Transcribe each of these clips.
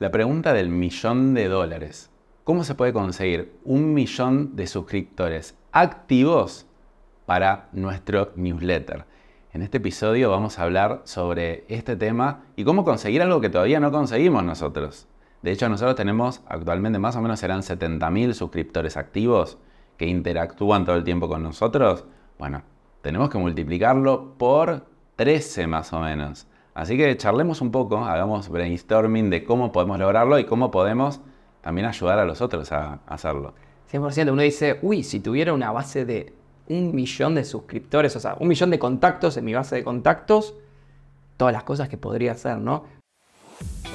La pregunta del millón de dólares. ¿Cómo se puede conseguir un millón de suscriptores activos para nuestro newsletter? En este episodio vamos a hablar sobre este tema y cómo conseguir algo que todavía no conseguimos nosotros. De hecho, nosotros tenemos actualmente más o menos serán 70.000 suscriptores activos que interactúan todo el tiempo con nosotros. Bueno, tenemos que multiplicarlo por 13 más o menos. Así que charlemos un poco, hagamos brainstorming de cómo podemos lograrlo y cómo podemos también ayudar a los otros a, hacerlo. 100%, uno dice, uy, si tuviera una base de un millón de suscriptores, o sea, un millón de contactos en mi base de contactos, todas las cosas que podría hacer, ¿no?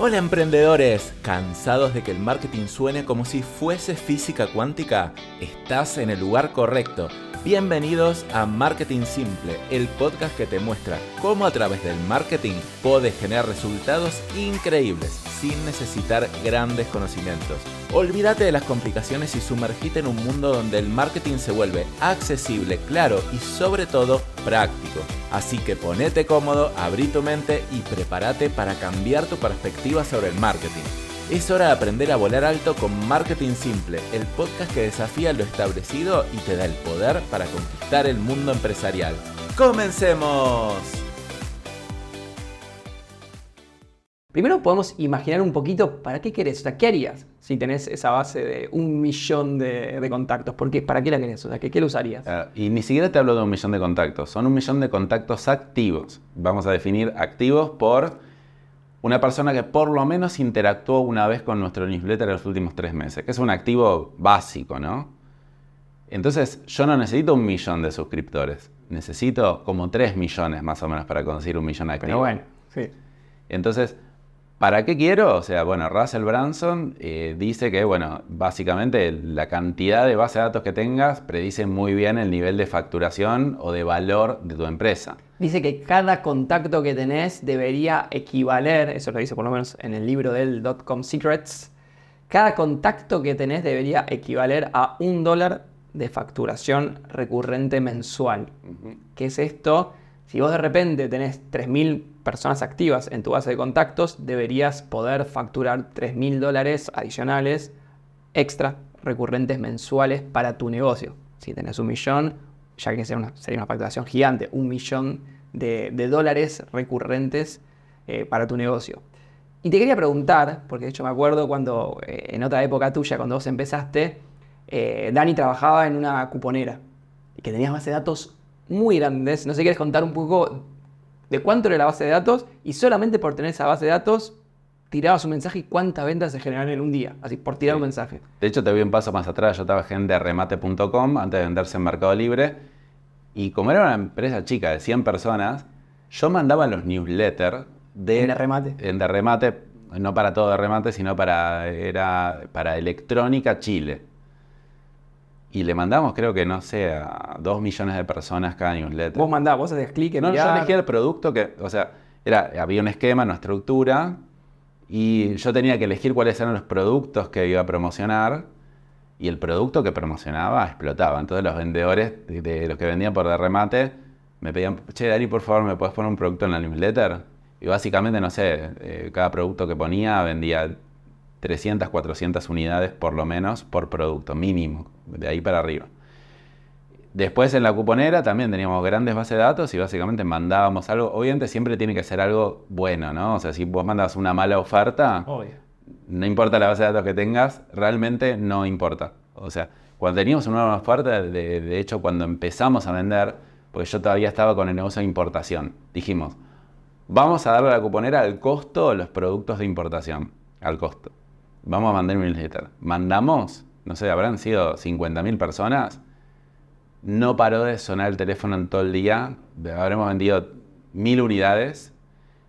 Hola emprendedores, ¿cansados de que el marketing suene como si fuese física cuántica? Estás en el lugar correcto. Bienvenidos a Marketing Simple, el podcast que te muestra cómo a través del marketing puedes generar resultados increíbles sin necesitar grandes conocimientos. Olvídate de las complicaciones y sumergite en un mundo donde el marketing se vuelve accesible, claro y sobre todo práctico. Así que ponete cómodo, abrí tu mente y prepárate para cambiar tu perspectiva sobre el marketing. Es hora de aprender a volar alto con Marketing Simple, el podcast que desafía lo establecido y te da el poder para conquistar el mundo empresarial. ¡Comencemos! Primero podemos imaginar un poquito para qué querés, o sea, ¿qué harías si tenés esa base de un millón de, contactos? ¿Por qué? ¿Para qué la querés? O sea, ¿qué, qué lo usarías? Ah, y ni siquiera te hablo de un millón de contactos, son un millón de contactos activos. Vamos a definir activos por una persona que por lo menos interactuó una vez con nuestro newsletter en los últimos tres meses, que es un activo básico, ¿no? Entonces, yo no necesito un millón de suscriptores, necesito como tres millones más o menos para conseguir un millón activo. Pero bueno, sí. Entonces, ¿Para qué quiero? O sea, bueno, Russell Branson eh, dice que, bueno, básicamente la cantidad de base de datos que tengas predice muy bien el nivel de facturación o de valor de tu empresa. Dice que cada contacto que tenés debería equivaler, eso lo dice por lo menos en el libro del Dotcom Secrets, cada contacto que tenés debería equivaler a un dólar de facturación recurrente mensual. ¿Qué es esto? Si vos de repente tenés 3.000 personas activas en tu base de contactos, deberías poder facturar 3.000 dólares adicionales extra recurrentes mensuales para tu negocio. Si tenés un millón, ya que sería una, sería una facturación gigante, un millón de, dólares recurrentes eh, para tu negocio. Y te quería preguntar, porque de hecho me acuerdo cuando eh, en otra época tuya, cuando vos empezaste, eh, Dani trabajaba en una cuponera y que tenías base de datos muy grandes. No sé, ¿quieres contar un poco de cuánto era la base de datos y solamente por tener esa base de datos tirabas un mensaje y cuántas ventas se generaron en un día, así por tirar un mensaje. De hecho, te voy un paso más atrás, yo trabajé en derremate.com antes de venderse en Mercado Libre y como era una empresa chica de 100 personas, yo mandaba los newsletters de... En derremate. En derremate, no para todo derremate, sino para, era para Electrónica Chile. Y le mandamos, creo que, no sé, a dos millones de personas cada newsletter. Vos mandabas, vos hacías clic en No, yo elegía el producto que, o sea, era, había un esquema, una estructura, y yo tenía que elegir cuáles eran los productos que iba a promocionar, y el producto que promocionaba explotaba. Entonces los vendedores, de, los que vendían por de remate, me pedían, che, Dani, por favor, ¿me puedes poner un producto en la newsletter? Y básicamente, no sé, eh, cada producto que ponía vendía 300, 400 unidades por lo menos por producto, mínimo, de ahí para arriba. Después en la cuponera también teníamos grandes bases de datos y básicamente mandábamos algo. Obviamente siempre tiene que ser algo bueno, ¿no? O sea, si vos mandas una mala oferta, no importa la base de datos que tengas, realmente no importa. O sea, cuando teníamos una nueva oferta, de, de hecho cuando empezamos a vender, pues yo todavía estaba con el negocio de importación, dijimos, vamos a darle a la cuponera al costo de los productos de importación, al costo vamos a mandar un newsletter. Mandamos, no sé, habrán sido 50.000 personas. No paró de sonar el teléfono en todo el día. Habremos vendido mil unidades.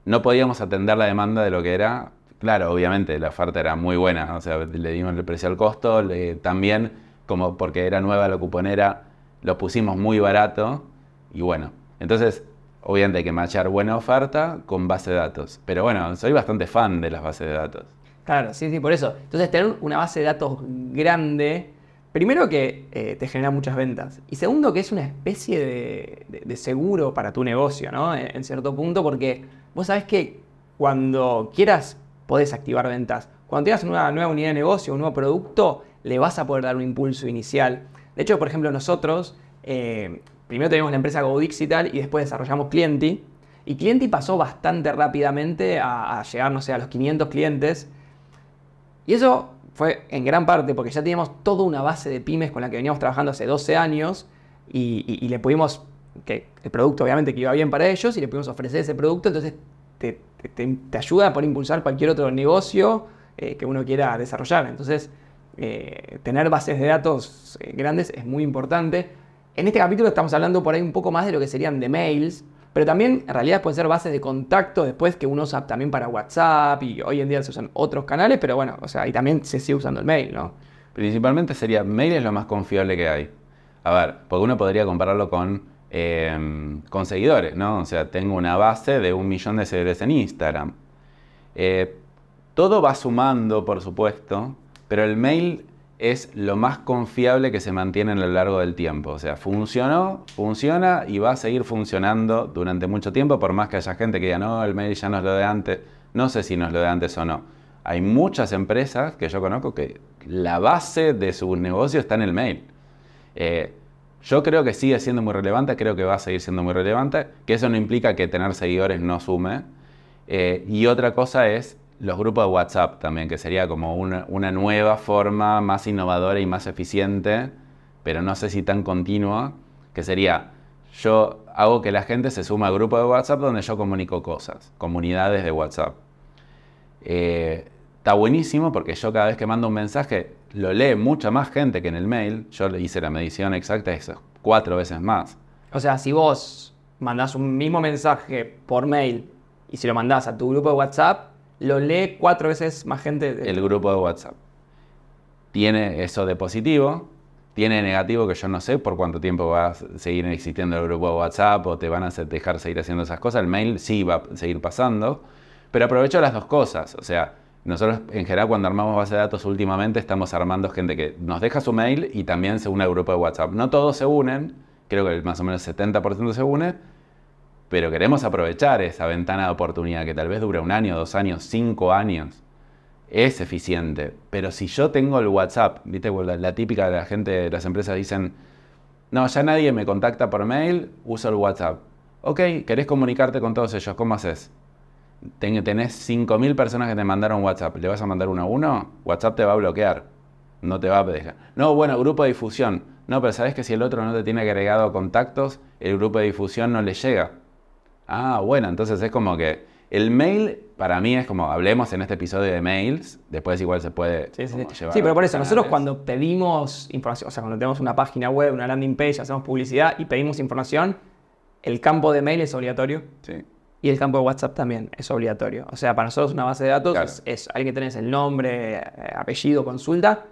No podíamos atender la demanda de lo que era. Claro, obviamente la oferta era muy buena. O sea, le dimos el precio al costo. también, como porque era nueva la cuponera, lo pusimos muy barato. Y bueno, entonces obviamente hay que machar buena oferta con base de datos. Pero bueno, soy bastante fan de las bases de datos. Claro, sí, sí, por eso. Entonces, tener una base de datos grande, primero que eh, te genera muchas ventas. Y segundo, que es una especie de, seguro para tu negocio, ¿no? En, cierto punto, porque vos sabés que cuando quieras podés activar ventas. cuando tengas una nueva unidad de negocio, un nuevo producto, le vas a poder dar un impulso inicial. De hecho, por ejemplo, nosotros eh, primero tenemos la empresa GoDigital y después desarrollamos Clienti. Y Clienti pasó bastante rápidamente a, llegar, no sé, a los 500 clientes. Y eso fue en gran parte porque ya teníamos toda una base de pymes con la que veníamos trabajando hace 12 años y, le pudimos, que el producto obviamente que iba bien para ellos y le pudimos ofrecer ese producto, entonces te, ayuda a poder impulsar cualquier otro negocio eh, que uno quiera desarrollar. Entonces, eh, tener bases de datos eh, grandes es muy importante. En este capítulo estamos hablando por ahí un poco más de lo que serían de mails, pero también en realidad pueden ser bases de contacto después que uno usa también para WhatsApp y hoy en día se usan otros canales, pero bueno, o sea, y también se sigue usando el mail, ¿no? Principalmente sería, mail es lo más confiable que hay. A ver, porque uno podría compararlo con, em, con seguidores, ¿no? O sea, tengo una base de un millón de seguidores en Instagram. Eh, todo va sumando, por supuesto, pero el mail es lo más confiable que se mantiene a lo largo del tiempo. O sea, funcionó, funciona y va a seguir funcionando durante mucho tiempo, por más que haya gente que diga, no, el mail ya no es lo de antes. No sé si no es lo de antes o no. Hay muchas empresas que yo conozco que la base de su negocio está en el mail. Eh, yo creo que sigue siendo muy relevante, creo que va a seguir siendo muy relevante, que eso no implica que tener seguidores no sume. Eh, y otra cosa es los grupos de WhatsApp también, que sería como una, nueva forma más innovadora y más eficiente, pero no sé si tan continua, que sería, yo hago que la gente se suma a grupos de WhatsApp donde yo comunico cosas, comunidades de WhatsApp. Eh, está buenísimo porque yo cada vez que mando un mensaje lo lee mucha más gente que en el mail. Yo le hice la medición exacta, es cuatro veces más. O sea, si vos mandás un mismo mensaje por mail y si lo mandás a tu grupo de WhatsApp, lo lee cuatro veces más gente. El grupo de WhatsApp. Tiene eso de positivo, tiene negativo que yo no sé por cuánto tiempo va a seguir existiendo el grupo de WhatsApp o te van a dejar seguir haciendo esas cosas. El mail sí va a seguir pasando, pero aprovecho las dos cosas. O sea, nosotros en general cuando armamos base de datos últimamente estamos armando gente que nos deja su mail y también se une al grupo de WhatsApp. No todos se unen, creo que más o menos el 70% se une, pero queremos aprovechar esa ventana de oportunidad que tal vez dure un año, dos años, cinco años. Es eficiente, pero si yo tengo el WhatsApp, viste, la, típica de la gente las empresas dicen, no, ya nadie me contacta por mail, uso el WhatsApp. Ok, ¿querés comunicarte con todos ellos? ¿Cómo haces? tenés 5.000 personas que te mandaron WhatsApp, ¿le vas a mandar uno a uno? WhatsApp te va a bloquear, no te va a dejar. No, bueno, grupo de difusión. No, pero sabes que si el otro no te tiene agregado contactos, el grupo de difusión no le llega. Ah, bueno, entonces es como que el mail para mí es como, hablemos en este episodio de mails, después igual se puede sí, sí, sí. sí pero por eso, nosotros cuando pedimos información, o sea, cuando tenemos una página web, una landing page, hacemos publicidad y pedimos información, el campo de mail es obligatorio. Sí. Y el campo de WhatsApp también es obligatorio. O sea, para nosotros una base de datos es, alguien que tenés el nombre, eh, apellido, consulta,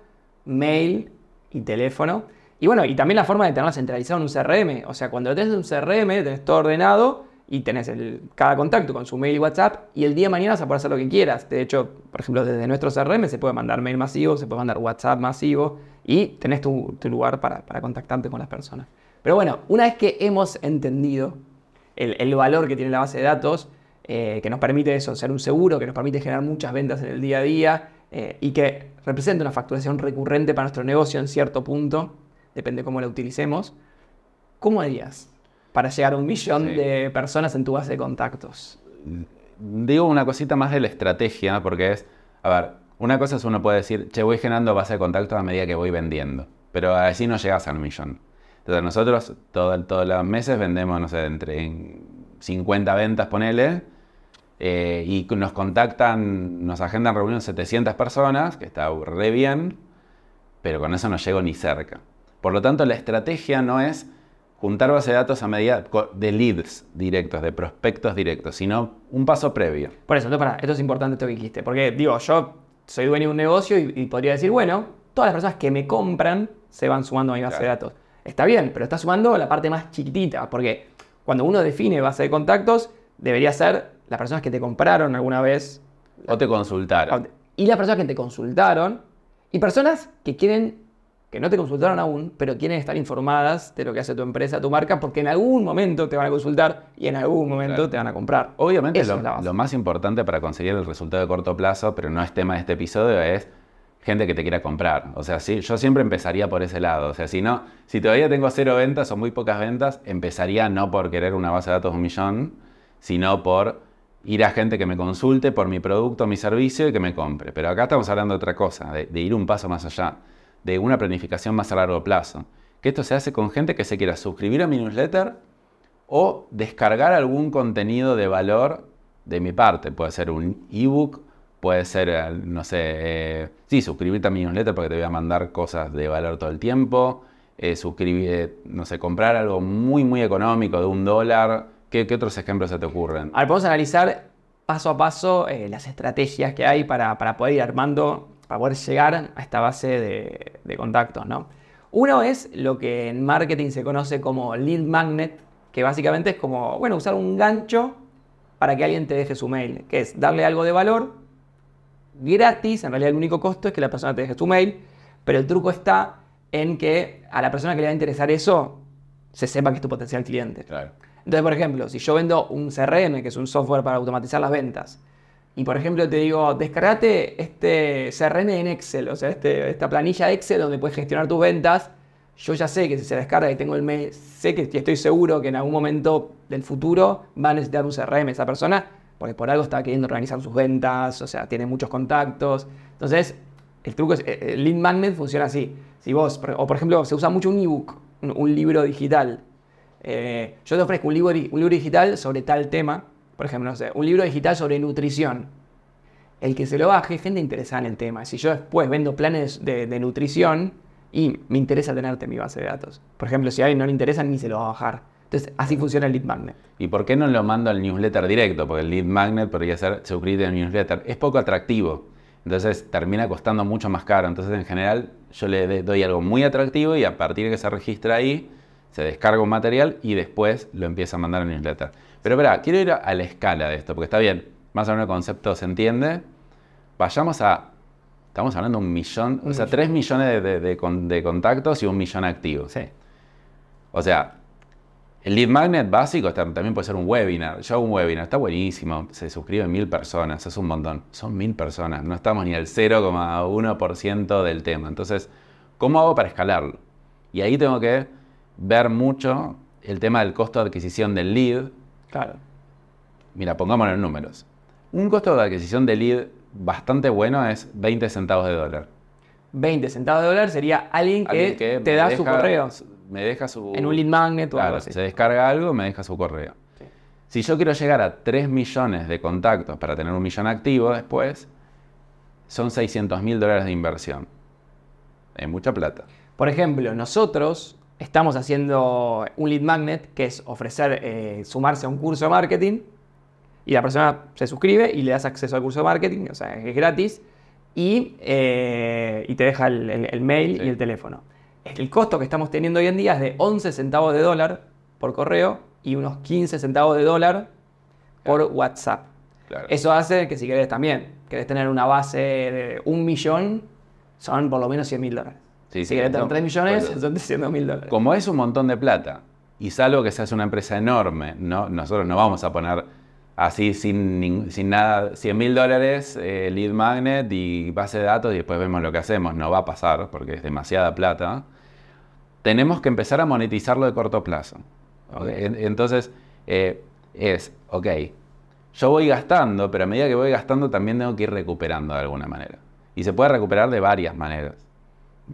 mail y teléfono. Y bueno, y también la forma de tenerla centralizada en un CRM. O sea, cuando tenés un CRM, tenés todo ordenado y tenés el, cada contacto con su mail y WhatsApp y el día de mañana vas a poder hacer lo que quieras. De hecho, por ejemplo, desde nuestro CRM se puede mandar mail masivo, se puede mandar WhatsApp masivo y tenés tu, lugar para, contactarte con las personas. Pero bueno, una vez que hemos entendido el, valor que tiene la base de datos, eh, que nos permite eso, ser un seguro, que nos permite generar muchas ventas en el día a día eh, y que representa una facturación recurrente para nuestro negocio en cierto punto, depende cómo la utilicemos, ¿cómo harías? Para llegar a un millón de personas en tu base de contactos? Digo una cosita más de la estrategia, porque es, a ver, una cosa es uno puede decir, che, voy generando base de contactos a medida que voy vendiendo, pero así no llegas al millón. Entonces nosotros todos los meses vendemos, no sé, entre 50 ventas, ponele, eh, y nos contactan, nos agendan reuniones 700 personas, que está re bien, pero con eso no llego ni cerca. Por lo tanto, la estrategia no es juntar base de datos a medida de leads directos, de prospectos directos, sino un paso previo. Por eso, para, esto es importante esto que dijiste, porque digo, yo soy dueño de un negocio y, podría decir, bueno, todas las personas que me compran se van sumando a mi base de datos. Está bien, pero está sumando la parte más chiquitita, porque cuando uno define base de contactos, debería ser las personas que te compraron alguna vez. O te consultaron. Y las personas que te consultaron. Y personas que quieren que no te consultaron aún, pero quieren estar informadas de lo que hace tu empresa, tu marca, porque en algún momento te van a consultar y en algún momento Claro. te van a comprar. Obviamente lo, lo más importante para conseguir el resultado de corto plazo, pero no es tema de este episodio, es gente que te quiera comprar. O sea, sí, yo siempre empezaría por ese lado. O sea, si no, si todavía tengo cero ventas o muy pocas ventas, empezaría no por querer una base de datos de un millón, sino por ir a gente que me consulte por mi producto, mi servicio y que me compre. Pero acá estamos hablando de otra cosa, de, de ir un paso más allá, de una planificación más a largo plazo. Que esto se hace con gente que se quiera suscribir a mi newsletter o descargar algún contenido de valor de mi parte. Puede ser un ebook, puede ser, eh, no sé, eh, sí, suscribirte a mi newsletter porque te voy a mandar cosas de valor todo el tiempo. eh, suscribir, no sé, comprar algo muy, muy económico de un dólar. ¿Qué, otros ejemplos se te ocurren? Ahora podemos analizar paso a paso las estrategias que hay para, para poder ir armando, para poder llegar a esta base de, de contactos, ¿no? Uno es lo que en marketing se conoce como lead magnet, que básicamente es como, bueno, usar un gancho para que alguien te deje su mail, que es darle algo de valor gratis, en realidad el único costo es que la persona te deje su mail, pero el truco está en que a la persona que le va a interesar eso se sepa que es tu potencial cliente. Claro. Entonces, por ejemplo, si yo vendo un CRM, que es un software para automatizar las ventas, y por ejemplo te digo, descargate este CRM en Excel, o sea, este- esta planilla Excel donde puedes gestionar tus ventas, yo ya sé que si se descarga y tengo el mail, sé que estoy seguro que en algún momento del futuro va a necesitar un CRM esa persona, porque por algo está queriendo organizar sus ventas, o sea, tiene muchos contactos. Entonces, el truco es, eh, el lead magnet funciona así. Si vos, o por ejemplo, se usa mucho un ebook, un, libro digital. Eh, yo te ofrezco un libro, un libro digital sobre tal tema, por ejemplo, no sé, un libro digital sobre nutrición. El que se lo baje es gente interesada en el tema. Si yo después vendo planes de, de nutrición y me interesa tenerte en mi base de datos. Por ejemplo, si a alguien no le interesa, ni se lo va a bajar. Entonces, así funciona el lead magnet. ¿Y por qué no lo mando al newsletter directo? Porque el lead magnet podría ser suscribirte al newsletter. Es poco atractivo. Entonces termina costando mucho más caro. Entonces en general yo le doy algo muy atractivo y a partir de que se registra ahí, se descarga un material y después lo empieza a mandar al newsletter. Pero espera, quiero ir a, a la escala de esto, porque está bien, más o menos el concepto se entiende. Vayamos a, estamos hablando de un millón, o sea, millón. tres millones de, de- de con- de contactos y un millón activos. Sí. O sea, el lead magnet básico también puede ser un webinar. Yo hago un webinar, está buenísimo. Se suscriben mil personas, es un montón. Son mil personas, no estamos ni al 0,1% del tema. Entonces, ¿cómo hago para escalarlo? Y ahí tengo que ver mucho el tema del costo de adquisición del lead. Claro. Mira, pongámoslo en números. Un costo de adquisición de lead bastante bueno es 20 centavos de dólar. 20 centavos de dólar sería alguien que, Alguien que te da su correo Me deja su... en un lead magnet o algo Claro, así. se descarga algo, me deja su correo. Sí. Si yo quiero llegar a 3 millones de contactos para tener un millón activo después, son 600 mil dólares de inversión. Es mucha plata. Por ejemplo, nosotros estamos haciendo un lead magnet, que es ofrecer, eh, sumarse a un curso de marketing, y la persona se suscribe y le das acceso al curso de marketing, o sea, es gratis, y, eh, y te deja el, el- el mail Sí. y el teléfono. El costo que estamos teniendo hoy en día es de 11 centavos de dólar por correo y unos 15 centavos de dólar por WhatsApp. Claro. Eso hace que si querés también, querés tener una base de un millón, son por lo menos 100 mil dólares. Sí, si querés tener no, 3 millones, son 300 mil dólares. Como es un montón de plata, y salvo que seas una empresa enorme, no, nosotros no vamos a poner así sin, nada, 100 mil dólares, eh, lead magnet y base de datos y después vemos lo que hacemos. No va a pasar porque es demasiada plata. Tenemos que empezar a monetizarlo de corto plazo. Entonces, eh, es, ok, yo voy gastando, pero a medida que voy gastando también tengo que ir recuperando de alguna manera. Y se puede recuperar de varias maneras.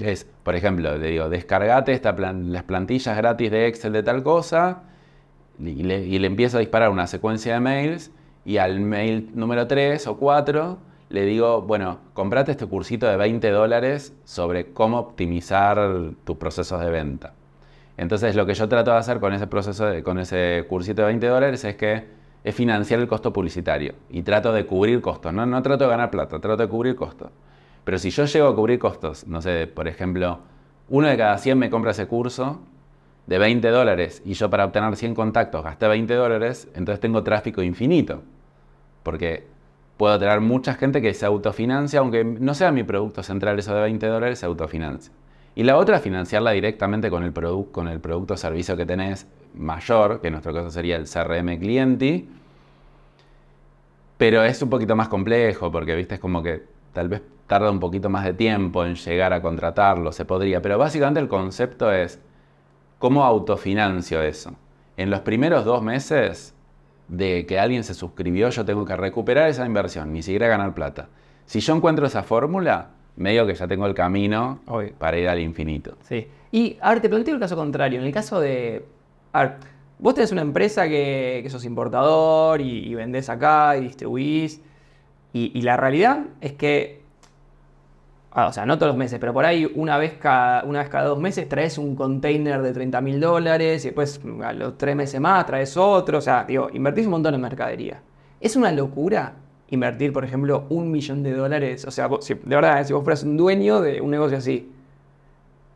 Es, por ejemplo, le digo, descargate esta plan- las plantillas gratis de Excel de tal cosa y le, y le empiezo a disparar una secuencia de mails y al mail número 3 o 4 le digo, bueno, comprate este cursito de 20 dólares sobre cómo optimizar tus procesos de venta. Entonces lo que yo trato de hacer con ese proceso, de- con ese cursito de 20 dólares es que es financiar el costo publicitario y trato de cubrir costos. No, no trato de ganar plata, trato de cubrir costos. Pero si yo llego a cubrir costos, no sé, por ejemplo, uno de cada 100 me compra ese curso de 20 dólares y yo para obtener 100 contactos gasté 20 dólares, entonces tengo tráfico infinito. Porque puedo tener mucha gente que se autofinancia, aunque no sea mi producto central eso de 20 dólares, se autofinancia. Y la otra financiarla directamente con el, con el producto o servicio que tenés mayor, que en nuestro caso sería el CRM cliente. Pero es un poquito más complejo porque, viste, es como que tal vez tarda un poquito más de tiempo en llegar a contratarlo, se podría. Pero básicamente el concepto es cómo autofinancio eso. En los primeros dos meses de que alguien se suscribió, yo tengo que recuperar esa inversión, ni siquiera ganar plata. Si yo encuentro esa fórmula, medio que ya tengo el camino Obvio. para ir al infinito. Sí. Y ahora te planteo el caso contrario. En el caso de. A ver, vos tenés una empresa que, que sos importador y, y vendés acá y distribuís. Y, y la realidad es que. ah, o sea, no todos los meses, pero por ahí una vez cada, una vez cada dos meses traes un container de 30 mil dólares y después a los tres meses más traes otro. O sea, digo, invertís un montón en mercadería. Es una locura invertir, por ejemplo, un millón de dólares. O sea, si- de verdad, eh, si vos fueras un dueño de un negocio así,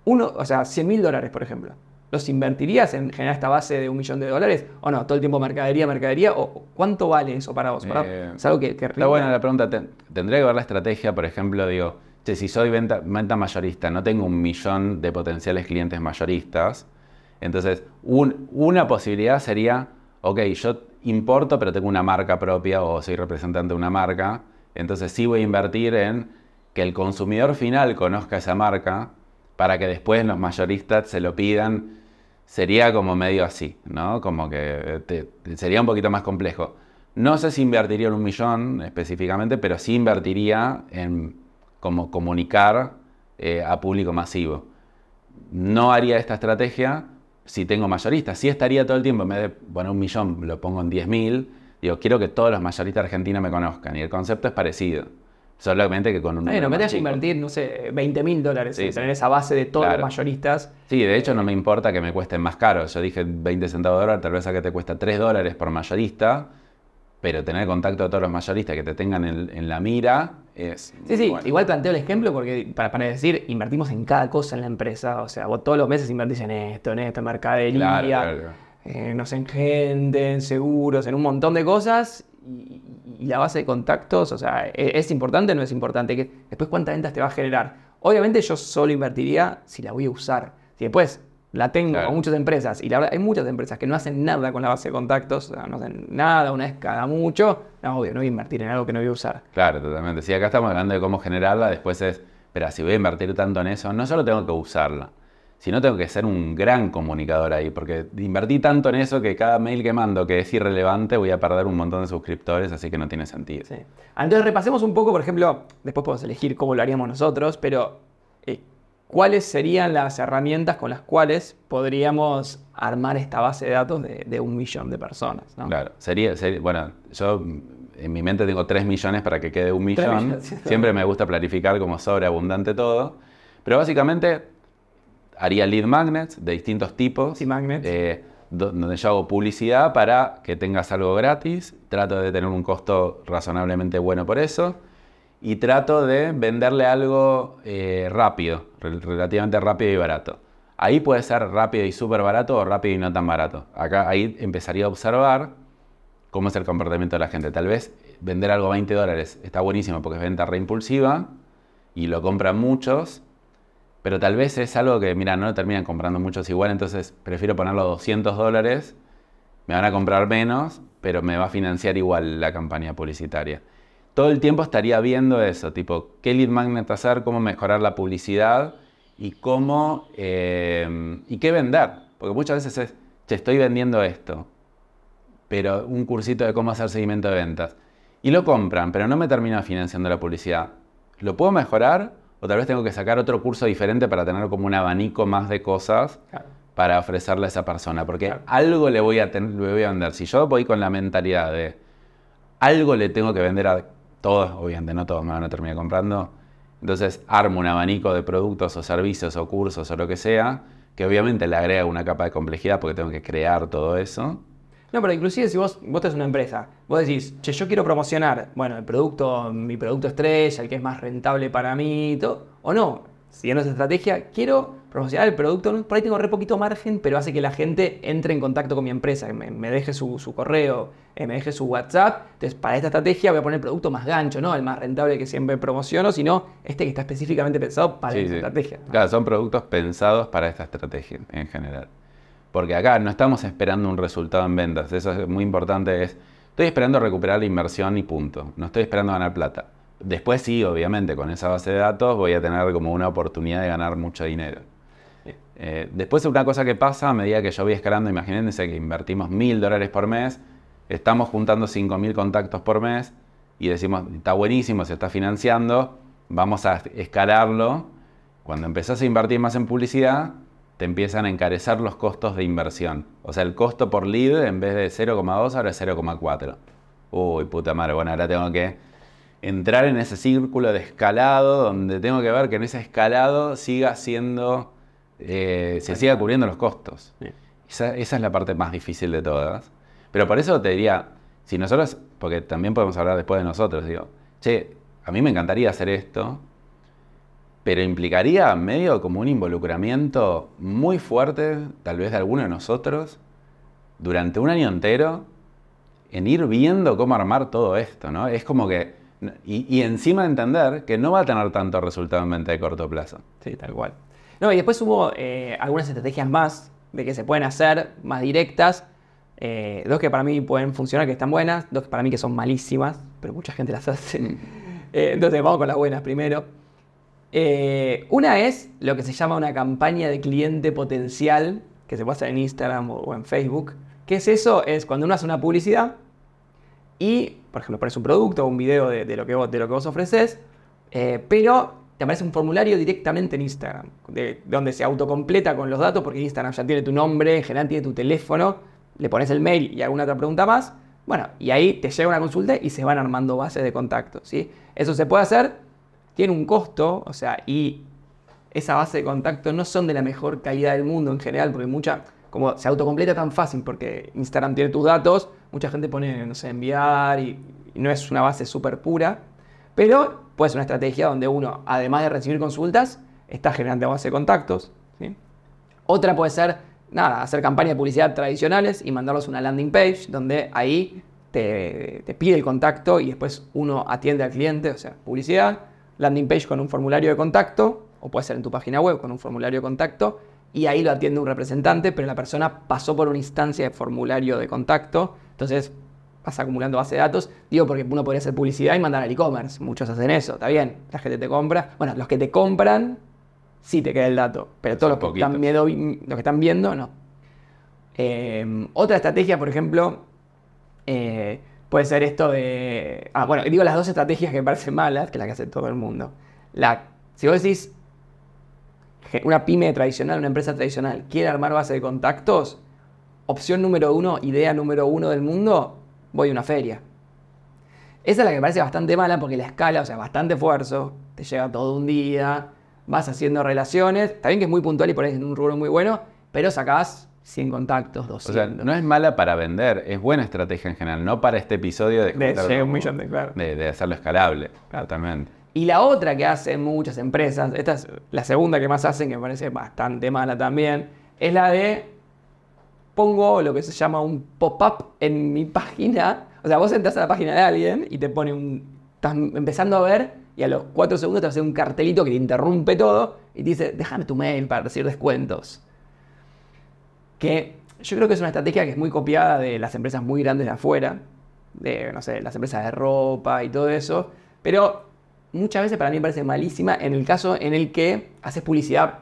uno, o sea, 100 mil dólares, por ejemplo. ¿Los invertirías en generar esta base de un millón de dólares? ¿O no? ¿Todo el tiempo mercadería, mercadería? ¿O cuánto vale eso para vos? Para- Eh, es algo que, que Está buena la pregunta. Ten- tendría que ver la estrategia, por ejemplo, digo, che, si soy venta, venta mayorista, no tengo un millón de potenciales clientes mayoristas. Entonces, un- una posibilidad sería, ok, yo importo, pero tengo una marca propia o soy representante de una marca. Entonces, sí voy a invertir en que el consumidor final conozca esa marca para que después los mayoristas se lo pidan. Sería como medio así, ¿no? Como que eh, sería un poquito más complejo. No sé si invertiría en un millón específicamente, pero sí invertiría en como comunicar eh, a público masivo. No haría esta estrategia si tengo mayoristas. Sí estaría todo el tiempo, en vez de poner un millón, lo pongo en 10.000. Digo, quiero que todos los mayoristas argentinos me conozcan. Y el concepto es parecido. Solamente que con un Está bien, número no me tengas que invertir, no sé, 20 mil dólares Sí, en tener esa base de todos Claro. los mayoristas. Sí, de hecho no me importa que me cuesten más caro. Yo dije 20 centavos de dólar, tal vez a que te cuesta 3 dólares por mayorista, pero tener contacto de todos los mayoristas que te tengan en, en la mira es... Sí, sí, bueno. igual planteo el ejemplo porque para, para decir, invertimos en cada cosa en la empresa. O sea, vos todos los meses invertís en esto, en esto, en mercadería, claro. eh, no sé, en gente, en seguros, en un montón de cosas. Y, la base de contactos, o sea, ¿e- ¿es importante o no es importante? Que después, ¿cuántas ventas te va a generar? Obviamente yo solo invertiría si la voy a usar. Si después la tengo Claro. con muchas empresas, y la verdad, hay muchas empresas que no hacen nada con la base de contactos, o sea, no hacen nada, una vez cada mucho, no, obvio, no voy a invertir en algo que no voy a usar. Claro, totalmente. Si acá estamos hablando de cómo generarla, después es, espera, si voy a invertir tanto en eso, no solo tengo que usarla, sino tengo que ser un gran comunicador ahí, porque invertí tanto en eso que cada mail que mando que es irrelevante voy a perder un montón de suscriptores, así que no tiene sentido. Sí. Entonces repasemos un poco, por ejemplo, después podemos elegir cómo lo haríamos nosotros, pero eh, ¿cuáles serían las herramientas con las cuales podríamos armar esta base de datos de, de un millón de personas? ¿no? Claro, sería, sería- bueno, yo en mi mente tengo 3 millones para que quede un millón. millones. Siempre me gusta planificar como sobreabundante todo. Pero básicamente haría lead magnets de distintos tipos. Eh, do- donde yo hago publicidad para que tengas algo gratis. Trato de tener un costo razonablemente bueno por eso. Y trato de venderle algo eh, rápido, rel- relativamente rápido y barato. Ahí puede ser rápido y súper barato o rápido y no tan barato. Acá ahí empezaría a observar cómo es el comportamiento de la gente. Tal vez vender algo a 20 dólares está buenísimo porque es venta reimpulsiva y lo compran muchos, pero tal vez es algo que, mira, no lo terminan comprando muchos igual, entonces prefiero ponerlo a 200 dólares, me van a comprar menos, pero me va a financiar igual la campaña publicitaria. Todo el tiempo estaría viendo eso, tipo, qué lead magnet hacer, cómo mejorar la publicidad y cómo, eh, y qué vender. Porque muchas veces es, che, estoy vendiendo esto, pero un cursito de cómo hacer seguimiento de ventas. Y lo compran, pero no me termina financiando la publicidad. ¿Lo puedo mejorar? O tal vez tengo que sacar otro curso diferente para tener como un abanico más de cosas Claro. para ofrecerle a esa persona. Porque Claro. algo le voy, a ten- le voy a vender. Si yo voy con la mentalidad de algo le tengo que vender a todos, obviamente no todos me van a terminar comprando, entonces armo un abanico de productos o servicios o cursos o lo que sea, que obviamente le agrega una capa de complejidad porque tengo que crear todo eso. No, pero inclusive si vos, vos tenés una empresa, vos decís, che, yo quiero promocionar, bueno, el producto, mi producto estrella, el que es más rentable para mí, y todo, o no, siguiendo esa estrategia, quiero promocionar el producto, por ahí tengo re poquito margen, pero hace que la gente entre en contacto con mi empresa, me, me deje su, su correo, eh, me deje su WhatsApp. Entonces, para esta estrategia voy a poner el producto más gancho, no el más rentable que siempre promociono, sino este que está específicamente pensado para Sí, esta sí. estrategia. Claro, son productos pensados para esta estrategia en general. Porque acá no estamos esperando un resultado en ventas. Eso es muy importante. Es, estoy esperando recuperar la inversión y punto. No estoy esperando ganar plata. Después sí, obviamente, con esa base de datos voy a tener como una oportunidad de ganar mucho dinero. Eh, después una cosa que pasa a medida que yo voy escalando, imagínense que invertimos mil dólares por mes, estamos juntando 5.000 contactos por mes y decimos, está buenísimo, se está financiando, vamos a escalarlo. Cuando empezás a invertir más en publicidad, te empiezan a encarecer los costos de inversión. O sea, el costo por lead en vez de 0,2 ahora es 0,4. Uy, puta madre, bueno, ahora tengo que entrar en ese círculo de escalado donde tengo que ver que en ese escalado siga siendo, eh, se siga cubriendo los costos. Esa es la parte más difícil de todas. Pero por eso te diría, si nosotros, porque también podemos hablar después de nosotros, digo, che, a mí me encantaría hacer esto, pero implicaría medio como un involucramiento muy fuerte, tal vez de alguno de nosotros, durante un año entero, en ir viendo cómo armar todo esto, ¿no? Es como que, y, y encima entender que no va a tener tanto resultado en venta de corto plazo. Sí, tal cual. No, y después hubo eh, algunas estrategias más de que se pueden hacer, más directas. Eh, dos que para mí pueden funcionar, que están buenas. Dos que para mí que son malísimas, pero mucha gente las hace. Eh, entonces vamos con las buenas primero. Eh, una es lo que se llama una campaña de cliente potencial, que se puede hacer en Instagram o, en Facebook. ¿Qué es eso? Es cuando uno hace una publicidad y, por ejemplo, pones un producto o un video de, lo, que vos, ofreces, eh, pero te aparece un formulario directamente en Instagram, de, donde se autocompleta con los datos, porque Instagram ya tiene tu nombre, en general tiene tu teléfono, le pones el mail y alguna otra pregunta más, bueno, y ahí te llega una consulta y se van armando bases de contacto, ¿sí? Eso se puede hacer, tiene un costo, o sea, y esa base de contacto no son de la mejor calidad del mundo en general, porque mucha, como se autocompleta tan fácil, porque Instagram tiene tus datos, mucha gente pone, no sé, enviar y, no es una base súper pura, pero puede ser una estrategia donde uno, además de recibir consultas, está generando base de contactos. Otra puede ser, nada, hacer campañas de publicidad tradicionales y mandarlos una landing page, donde ahí te, te pide el contacto y después uno atiende al cliente, o sea, publicidad, landing page con un formulario de contacto, o puede ser en tu página web con un formulario de contacto, y ahí lo atiende un representante, pero la persona pasó por una instancia de formulario de contacto, entonces vas acumulando base de datos. Digo porque uno podría hacer publicidad y mandar al e-commerce. Muchos hacen eso, está bien. La gente te compra. Bueno, los que te compran, sí te queda el dato. Pero todos los que, están viendo, los que están viendo, no. Eh, otra estrategia, por ejemplo, eh, puede ser esto de. Ah, bueno, digo las dos estrategias que me parecen malas, que es la que hace todo el mundo. La, si vos decís una pyme tradicional, una empresa tradicional, quiere armar base de contactos, opción número uno, idea número uno del mundo, voy a una feria. Esa es la que me parece bastante mala porque la escala, o sea, bastante esfuerzo, te llega todo un día, vas haciendo relaciones, bien que es muy puntual y por ahí es un rubro muy bueno, pero sacás 100 contactos, O 200. sea, no es mala para vender, es buena estrategia en general, no para este episodio de, De juntar llegar a un como- millón de- claro. de, de hacerlo escalable. Totalmente. Y la otra que hacen muchas empresas, esta es la segunda que más hacen, que me parece bastante mala también, es la de pongo lo que se llama un pop-up en mi página. O sea, vos entras a la página de alguien y te pone un. Estás empezando a ver y a los 4 segundos te hacer un cartelito que te interrumpe todo y te dice, déjame tu mail para recibir descuentos. Que yo creo que es una estrategia que es muy copiada de las empresas muy grandes de afuera, de, no sé, las empresas de ropa y todo eso, pero muchas veces para mí me parece malísima en el caso en el que haces publicidad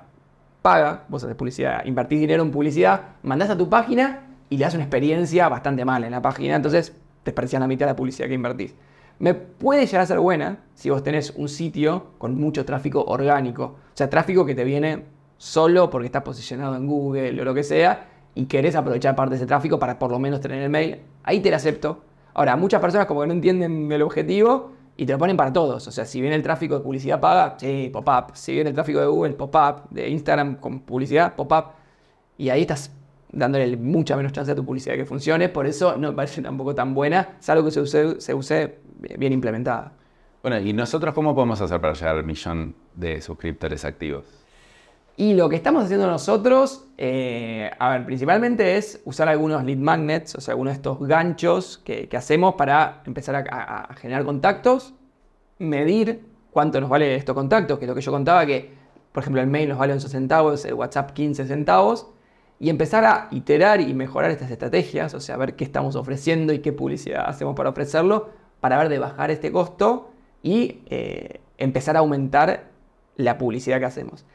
paga, vos haces publicidad, invertís dinero en publicidad, mandás a tu página y le das una experiencia bastante mala en la página, entonces te desperdicias la mitad de la publicidad que invertís. Me puede llegar a ser buena si vos tenés un sitio con mucho tráfico orgánico, o sea, tráfico que te viene solo porque está posicionado en Google o lo que sea y querés aprovechar parte de ese tráfico para por lo menos tener el mail, ahí te lo acepto. Ahora, muchas personas como que no entienden el objetivo y te lo ponen para todos. O sea, si viene el tráfico de publicidad paga, sí, pop-up. Si viene el tráfico de Google, pop-up. De Instagram con publicidad, pop-up. Y ahí estás dándole mucha menos chance a tu publicidad que funcione. Por eso no me parece tampoco tan buena, salvo que se use, se use bien implementada. Bueno, ¿y nosotros cómo podemos hacer para llegar al millón de suscriptores activos? Y lo que estamos haciendo nosotros, eh, a ver, principalmente es usar algunos lead magnets, o sea, algunos de estos ganchos que, hacemos para empezar a, generar contactos, medir cuánto nos vale estos contactos, que es lo que yo contaba, que por ejemplo el mail nos vale 11 centavos, el WhatsApp 15 centavos, y empezar a iterar y mejorar estas estrategias, o sea, ver qué estamos ofreciendo y qué publicidad hacemos para ofrecerlo, para ver de bajar este costo y eh, empezar a aumentar la publicidad que hacemos.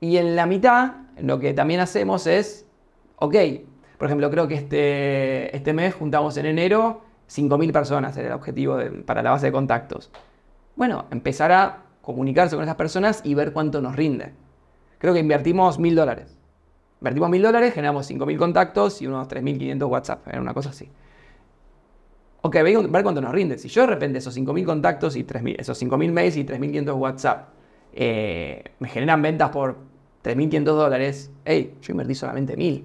Y en la mitad, lo que también hacemos es, ok, por ejemplo, creo que este, este mes juntamos en enero 5.000 personas, era el objetivo para la base de contactos. Bueno, empezar a comunicarse con esas personas y ver cuánto nos rinde. Creo que invertimos 1.000 dólares. Invertimos 1.000 dólares, generamos 5.000 contactos y unos 3.500 WhatsApp, era una cosa así. Ok, ver cuánto nos rinde. Si yo de repente esos 5.000 contactos y 3.000, esos 5.000 mails y 3.500 WhatsApp eh, me generan ventas por 3.500 dólares, hey, yo invertí solamente 1.000.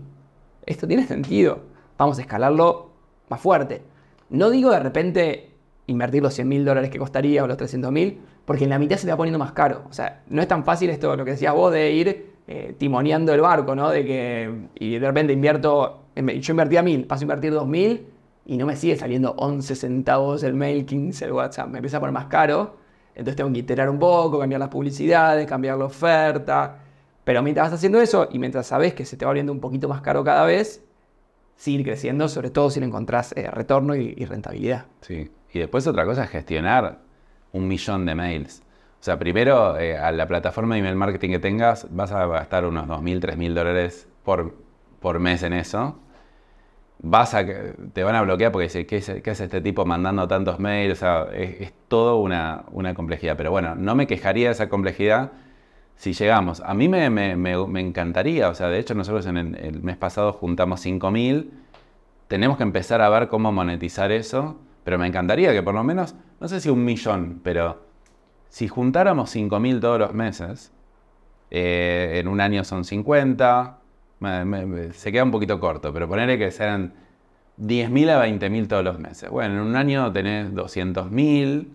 Esto tiene sentido. Vamos a escalarlo más fuerte. No digo de repente invertir los 100.000 dólares que costaría o los 300.000, porque en la mitad se te va poniendo más caro. O sea, no es tan fácil esto, lo que decías vos, de ir eh, timoneando el barco, ¿no? De que, y de repente invierto, yo invertí a 1.000, paso a invertir 2.000 y no me sigue saliendo 11 centavos el mail, 15 el WhatsApp, me empieza a poner más caro. Entonces tengo que iterar un poco, cambiar las publicidades, cambiar la oferta. Pero mientras vas haciendo eso y mientras sabes que se te va volviendo un poquito más caro cada vez, seguir creciendo, sobre todo si le encontrás eh, retorno y, rentabilidad. Sí. Y después otra cosa es gestionar un millón de mails. O sea, primero eh, a la plataforma de email marketing que tengas vas a gastar unos 2.000, 3.000 dólares por, por mes en eso vas a, te van a bloquear porque dice, ¿qué, es, este tipo mandando tantos mails? O sea, es, todo una, complejidad. Pero bueno, no me quejaría de esa complejidad si llegamos. A mí me, encantaría, o sea, de hecho nosotros en el, mes pasado juntamos 5.000, tenemos que empezar a ver cómo monetizar eso, pero me encantaría que por lo menos, no sé si un millón, pero si juntáramos 5.000 todos los meses, eh, en un año son 50, se queda un poquito corto, pero ponerle que sean 10.000 a 20.000 todos los meses. Bueno, en un año tenés 200.000.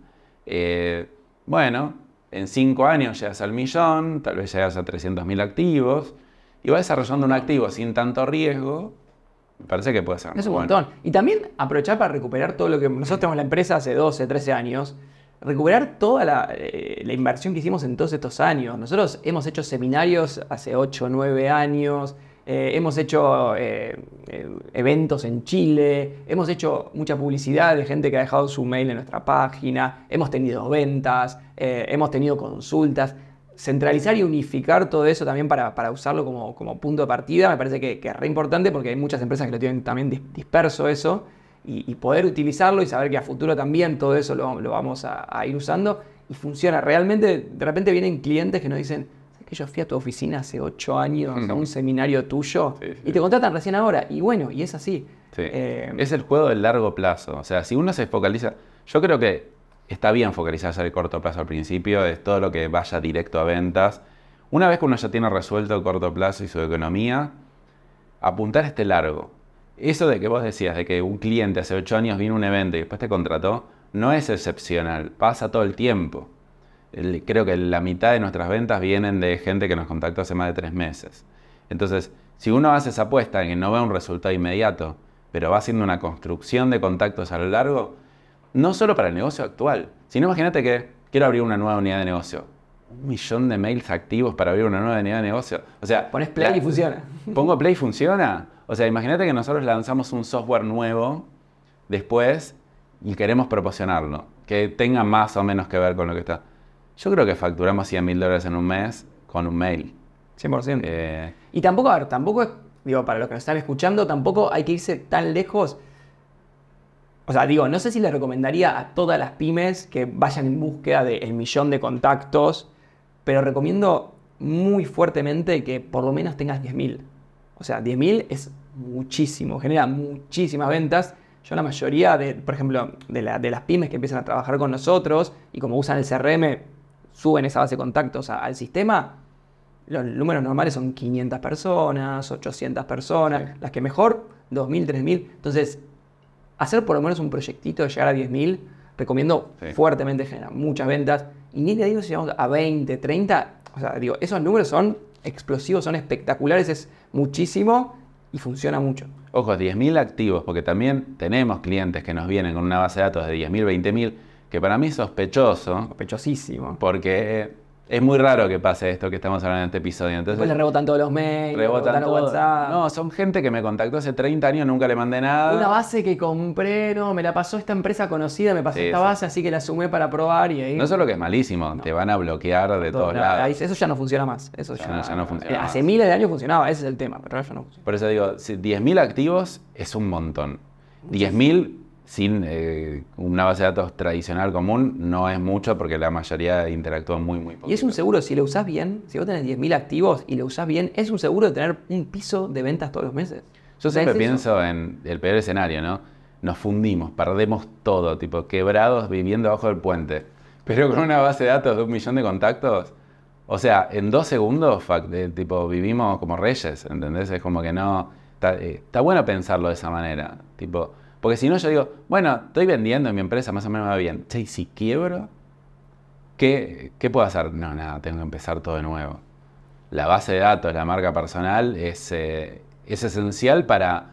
Eh, bueno, en 5 años llegas al millón, tal vez llegas a 300.000 activos. Y vas desarrollando un activo sin tanto riesgo. Me parece que puede ser. Es un montón. Y también aprovechar para recuperar todo lo que nosotros tenemos la empresa hace 12, 13 años recuperar toda eh, la, inversión que hicimos en todos estos años. Nosotros hemos hecho seminarios hace 8, 9 años, eh, hemos hecho eh, eh, eventos en Chile, hemos hecho mucha publicidad de gente que ha dejado su mail en nuestra página, hemos tenido ventas, hemos tenido consultas. Centralizar y unificar todo eso también para, usarlo como, punto de partida me parece que, es re importante porque hay muchas empresas que lo tienen también disperso eso y, poder utilizarlo y saber que a futuro también todo eso lo, vamos a ir usando y funciona. Realmente de repente vienen clientes que nos dicen, que yo fui a tu oficina hace ocho años a un seminario tuyo y te contratan recién ahora. Y bueno, y es así. Eh, es el juego del largo plazo. O sea, si uno se focaliza, yo creo que está bien focalizarse el corto plazo al principio, es todo lo que vaya directo a ventas. Una vez que uno ya tiene resuelto el corto plazo y su economía, apuntar este largo. Eso de que vos decías, de que un cliente hace ocho años vino a un evento y después te contrató, no es excepcional, pasa todo el tiempo creo que la mitad de nuestras ventas vienen de gente que nos contactó hace más de tres meses. Entonces, si uno hace esa apuesta en que no ve un resultado inmediato, pero va haciendo una construcción de contactos a lo largo, no solo para el negocio actual, sino imagínate que quiero abrir una nueva unidad de negocio. Un millón de mails activos para abrir una nueva unidad de negocio. O sea, pones play y funciona. Pongo play y funciona. O sea, imagínate que nosotros lanzamos un software nuevo después y queremos proporcionarlo, que tenga más o menos que ver con lo que está. Yo creo que facturamos 100 mil dólares en un mes con un mail. 100%. Eh, y tampoco, a ver, tampoco, digo, para los que nos están escuchando, tampoco hay que irse tan lejos. O sea, digo, no sé si les recomendaría a todas las pymes que vayan en búsqueda del millón de contactos, pero recomiendo muy fuertemente que por lo menos tengas 10.000. O sea, 10.000 es muchísimo, genera muchísimas ventas. Yo la mayoría, de, por ejemplo, de, de, las pymes que empiezan a trabajar con nosotros y como usan el CRM, suben esa base de contactos al sistema, los números normales son 500 personas, 800 personas, las que mejor, 2.000, 3.000. Entonces, hacer por lo menos un proyectito de llegar a 10.000, recomiendo fuertemente, genera muchas ventas. Y ni le digo si llegamos a 20, 30, o sea, digo, esos números son explosivos, son espectaculares, es muchísimo y funciona mucho. Ojo, 10.000 activos, porque también tenemos clientes que nos vienen con una base de datos de 10.000, 20.000, que para mí es sospechoso, Sospechosísimo. porque es muy raro que pase esto que estamos hablando en este episodio. Entonces, Después le rebotan todos los mails, rebotan rebotan los todo. WhatsApp. No, son gente que me contactó hace 30 años, nunca le mandé nada. Una base que compré, no, me la pasó esta empresa conocida, me pasó Sí, esta sí. base, así que la sumé para probar y ahí. No solo que es malísimo, te van a bloquear de todo- todos no, lados. eso ya no funciona más. Eso Ya ya, no- ya no funciona Eh, más. Hace miles de años funcionaba, ese es el tema, pero ahora ya no funciona. Por eso digo, si 10.000 activos es un montón. 10.000 sin eh, una base de datos tradicional común no es mucho porque la mayoría interactúa muy, muy poco. Y es un seguro, si lo usás bien, si vos tenés 10.000 activos y lo usás bien, es un seguro de tener un piso de ventas todos los meses. Yo siempre es pienso en el peor escenario, ¿no? Nos fundimos, perdemos todo, tipo quebrados viviendo abajo del puente. Pero con una base de datos de un millón de contactos, o sea, en dos segundos, tipo, vivimos como reyes, ¿entendés? Es como que no... Está, eh, está bueno pensarlo de esa manera, tipo... Porque si no yo digo, bueno, estoy vendiendo en mi empresa, más o menos me va bien. Che, ¿y si quiebro? ¿Qué, ¿Qué puedo hacer? No, nada, tengo que empezar todo de nuevo. La base de datos, la marca personal es, eh, es esencial para,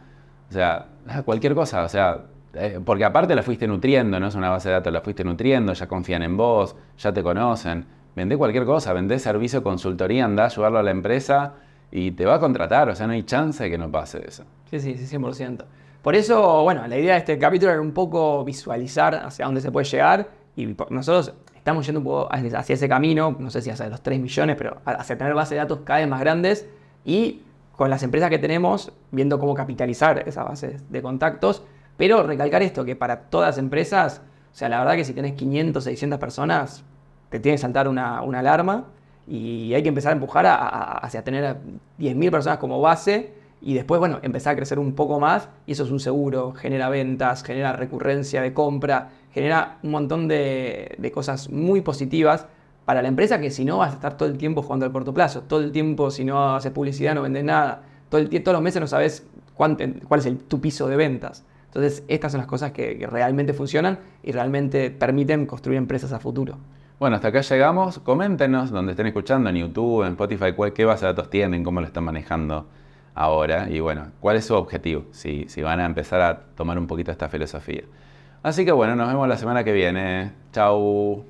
o sea, cualquier cosa, o sea, eh, porque aparte la fuiste nutriendo, no es una base de datos, la fuiste nutriendo, ya confían en vos, ya te conocen. Vendé cualquier cosa, vendé servicio, consultoría, andá a ayudarlo a la empresa y te va a contratar, o sea, no hay chance de que no pase eso. Sí, sí, sí, 100%. Por eso, bueno, la idea de este capítulo era un poco visualizar hacia dónde se puede llegar y nosotros estamos yendo un poco hacia ese camino, no sé si hacia los 3 millones, pero hacia tener bases de datos cada vez más grandes y con las empresas que tenemos, viendo cómo capitalizar esa base de contactos, pero recalcar esto, que para todas las empresas, o sea, la verdad que si tenés 500, 600 personas, te tiene que saltar una, una alarma y hay que empezar a empujar hacia tener a 10.000 personas como base y después, bueno, empezar a crecer un poco más y eso es un seguro, genera ventas, genera recurrencia de compra, genera un montón de, de cosas muy positivas para la empresa que si no vas a estar todo el tiempo jugando al corto plazo, todo el tiempo si no haces publicidad no vendes nada, todo el todos los meses no sabes cuánto- cuál es el- tu piso de ventas. Entonces, estas son las cosas que, que realmente funcionan y realmente permiten construir empresas a futuro. Bueno, hasta acá llegamos. Coméntenos donde estén escuchando, en YouTube, en Spotify, cuál, qué base de datos tienen, cómo lo están manejando ahora y bueno, cuál es su objetivo, si, si van a empezar a tomar un poquito esta filosofía. Así que bueno, nos vemos la semana que viene. Chau.